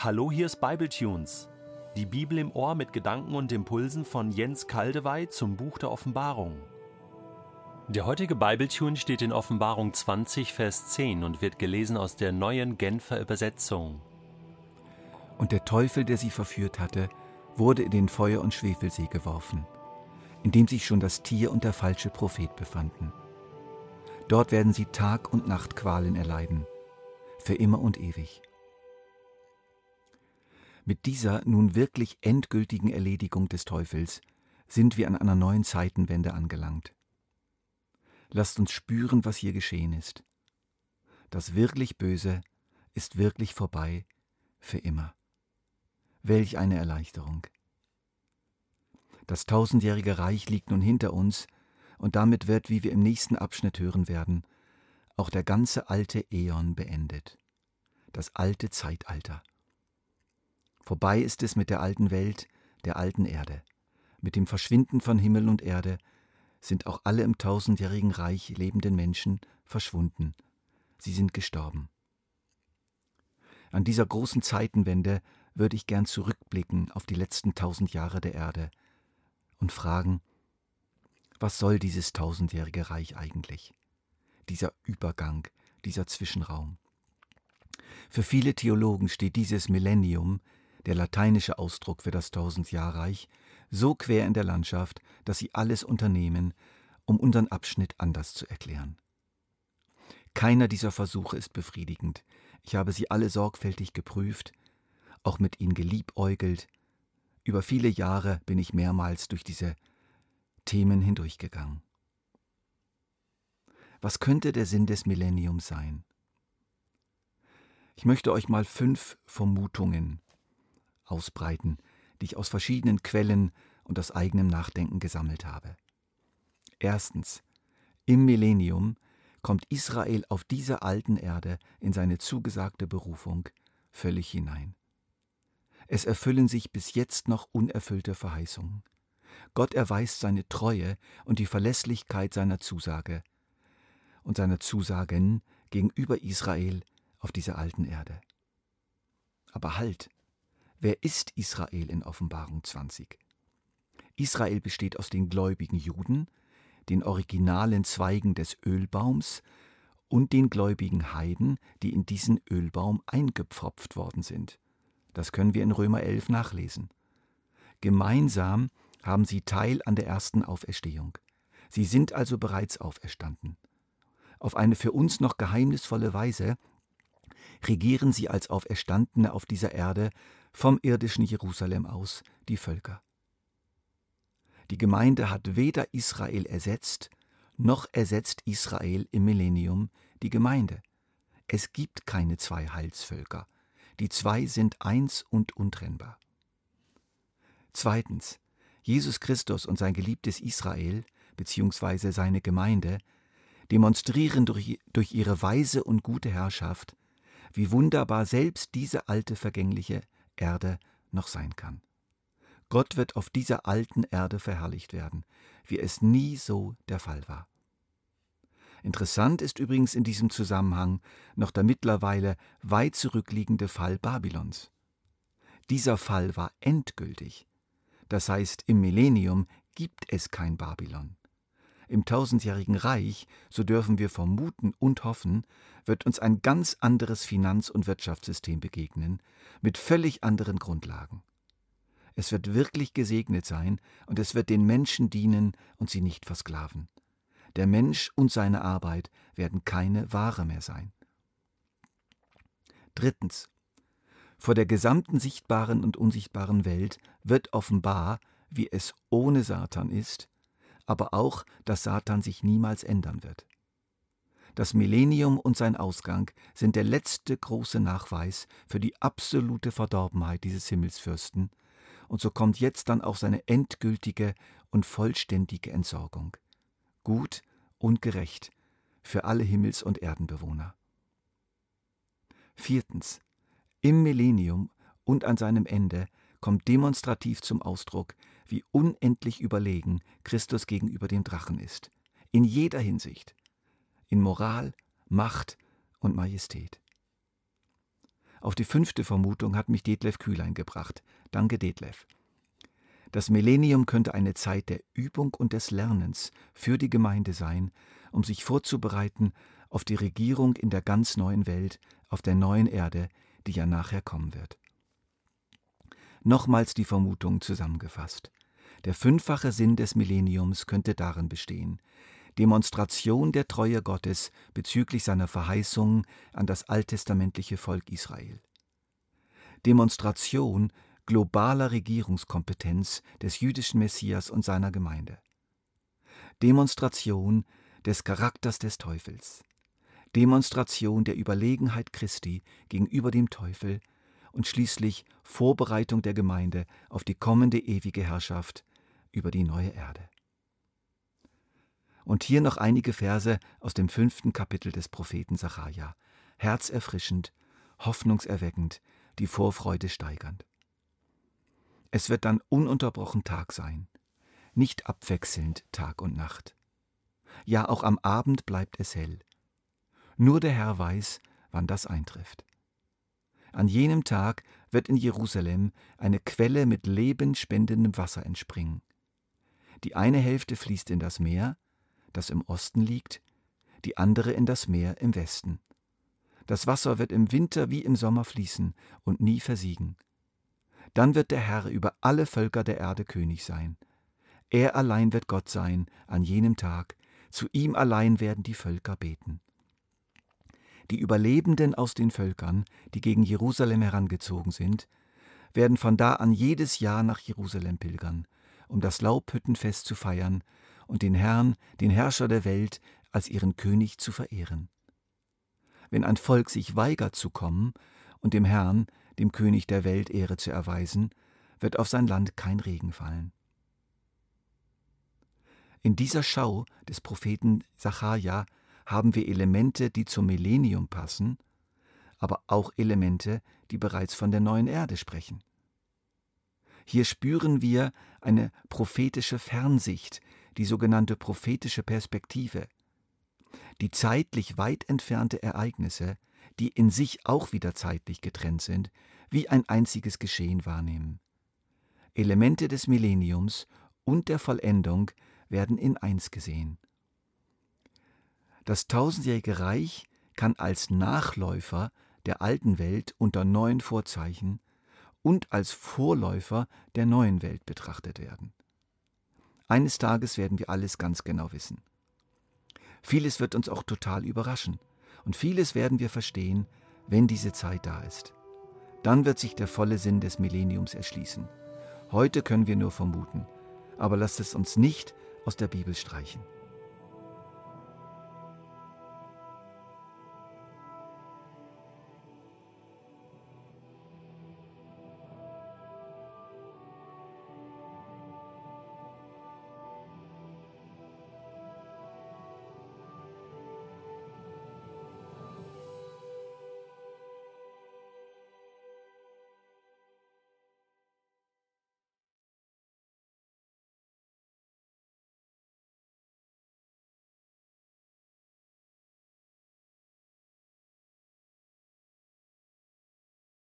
Hallo, hier ist Bibletunes. Die Bibel im Ohr mit Gedanken und Impulsen von Jens Kaldewey zum Buch der Offenbarung. Der heutige Bibletune steht in Offenbarung 20, Vers 10 und wird gelesen aus der neuen Genfer Übersetzung. Und der Teufel, der sie verführt hatte, wurde in den Feuer- und Schwefelsee geworfen, in dem sich schon das Tier und der falsche Prophet befanden. Dort werden sie Tag und Nacht Qualen erleiden, für immer und ewig. Mit dieser nun wirklich endgültigen Erledigung des Teufels sind wir an einer neuen Zeitenwende angelangt. Lasst uns spüren, was hier geschehen ist. Das wirklich Böse ist wirklich vorbei, für immer. Welch eine Erleichterung. Das tausendjährige Reich liegt nun hinter uns, und damit wird, wie wir im nächsten Abschnitt hören werden, auch der ganze alte Äon beendet, das alte Zeitalter. Vorbei ist es mit der alten Welt, der alten Erde. Mit dem Verschwinden von Himmel und Erde sind auch alle im tausendjährigen Reich lebenden Menschen verschwunden. Sie sind gestorben. An dieser großen Zeitenwende würde ich gern zurückblicken auf die letzten tausend Jahre der Erde und fragen, was soll dieses tausendjährige Reich eigentlich? Dieser Übergang, dieser Zwischenraum. Für viele Theologen steht dieses Millennium, der lateinische Ausdruck für das Tausendjahrreich, so quer in der Landschaft, dass sie alles unternehmen, um unseren Abschnitt anders zu erklären. Keiner dieser Versuche ist befriedigend. Ich habe sie alle sorgfältig geprüft, auch mit ihnen geliebäugelt. Über viele Jahre bin ich mehrmals durch diese Themen hindurchgegangen. Was könnte der Sinn des Millenniums sein? Ich möchte euch mal fünf Vermutungen ausbreiten, die ich aus verschiedenen Quellen und aus eigenem Nachdenken gesammelt habe. Erstens. Im Millennium kommt Israel auf dieser alten Erde in seine zugesagte Berufung völlig hinein. Es erfüllen sich bis jetzt noch unerfüllte Verheißungen. Gott erweist seine Treue und die Verlässlichkeit seiner Zusage und seiner Zusagen gegenüber Israel auf dieser alten Erde. Aber halt, wer ist Israel in Offenbarung 20? Israel besteht aus den gläubigen Juden, den originalen Zweigen des Ölbaums und den gläubigen Heiden, die in diesen Ölbaum eingepfropft worden sind. Das können wir in Römer 11 nachlesen. Gemeinsam haben sie Teil an der ersten Auferstehung. Sie sind also bereits auferstanden. Auf eine für uns noch geheimnisvolle Weise regieren sie als Auferstandene auf dieser Erde vom irdischen Jerusalem aus die Völker. Die Gemeinde hat weder Israel ersetzt, noch ersetzt Israel im Millennium die Gemeinde. Es gibt keine zwei Heilsvölker. Die zwei sind eins und untrennbar. Zweitens, Jesus Christus und sein geliebtes Israel bzw. seine Gemeinde demonstrieren durch, durch ihre weise und gute Herrschaft, wie wunderbar selbst diese alte vergängliche Erde noch sein kann. Gott wird auf dieser alten Erde verherrlicht werden, wie es nie so der Fall war. Interessant ist übrigens in diesem Zusammenhang noch der mittlerweile weit zurückliegende Fall Babylons. Dieser Fall war endgültig. Das heißt, im Millennium gibt es kein Babylon. Im tausendjährigen Reich, so dürfen wir vermuten und hoffen, wird uns ein ganz anderes Finanz- und Wirtschaftssystem begegnen, mit völlig anderen Grundlagen. Es wird wirklich gesegnet sein und es wird den Menschen dienen und sie nicht versklaven. Der Mensch und seine Arbeit werden keine Ware mehr sein. Drittens. Vor der gesamten sichtbaren und unsichtbaren Welt wird offenbar, wie es ohne Satan ist, aber auch, dass Satan sich niemals ändern wird. Das Millennium und sein Ausgang sind der letzte große Nachweis für die absolute Verdorbenheit dieses Himmelsfürsten, und so kommt jetzt dann auch seine endgültige und vollständige Entsorgung. Gut und gerecht für alle Himmels- und Erdenbewohner. Viertens. Im Millennium und an seinem Ende kommt demonstrativ zum Ausdruck, wie unendlich überlegen Christus gegenüber dem Drachen ist. In jeder Hinsicht. In Moral, Macht und Majestät. Auf die fünfte Vermutung hat mich Detlef Kühlein gebracht. Danke, Detlef. Das Millennium könnte eine Zeit der Übung und des Lernens für die Gemeinde sein, um sich vorzubereiten auf die Regierung in der ganz neuen Welt, auf der neuen Erde, die ja nachher kommen wird. Nochmals die Vermutung zusammengefasst. Der fünffache Sinn des Millenniums könnte darin bestehen, Demonstration der Treue Gottes bezüglich seiner Verheißungen an das alttestamentliche Volk Israel. Demonstration globaler Regierungskompetenz des jüdischen Messias und seiner Gemeinde. Demonstration des Charakters des Teufels. Demonstration der Überlegenheit Christi gegenüber dem Teufel und schließlich Vorbereitung der Gemeinde auf die kommende ewige Herrschaft über die neue Erde. Und hier noch einige Verse aus dem fünften Kapitel des Propheten Sacharja. Herzerfrischend, hoffnungserweckend, die Vorfreude steigernd. Es wird dann ununterbrochen Tag sein, nicht abwechselnd Tag und Nacht. Ja, auch am Abend bleibt es hell. Nur der Herr weiß, wann das eintrifft. An jenem Tag wird in Jerusalem eine Quelle mit lebenspendendem Wasser entspringen. Die eine Hälfte fließt in das Meer, das im Osten liegt, die andere in das Meer im Westen. Das Wasser wird im Winter wie im Sommer fließen und nie versiegen. Dann wird der Herr über alle Völker der Erde König sein. Er allein wird Gott sein an jenem Tag, zu ihm allein werden die Völker beten. Die Überlebenden aus den Völkern, die gegen Jerusalem herangezogen sind, werden von da an jedes Jahr nach Jerusalem pilgern, um das Laubhüttenfest zu feiern und den Herrn, den Herrscher der Welt, als ihren König zu verehren. Wenn ein Volk sich weigert zu kommen und dem Herrn, dem König der Welt, Ehre zu erweisen, wird auf sein Land kein Regen fallen. In dieser Schau des Propheten Sacharja haben wir Elemente, die zum Millennium passen, aber auch Elemente, die bereits von der neuen Erde sprechen. Hier spüren wir eine prophetische Fernsicht, die sogenannte prophetische Perspektive, die zeitlich weit entfernte Ereignisse, die in sich auch wieder zeitlich getrennt sind, wie ein einziges Geschehen wahrnehmen. Elemente des Millenniums und der Vollendung werden in eins gesehen. Das tausendjährige Reich kann als Nachläufer der alten Welt unter neuen Vorzeichen und als Vorläufer der neuen Welt betrachtet werden. Eines Tages werden wir alles ganz genau wissen. Vieles wird uns auch total überraschen und vieles werden wir verstehen, wenn diese Zeit da ist. Dann wird sich der volle Sinn des Millenniums erschließen. Heute können wir nur vermuten, aber lasst es uns nicht aus der Bibel streichen.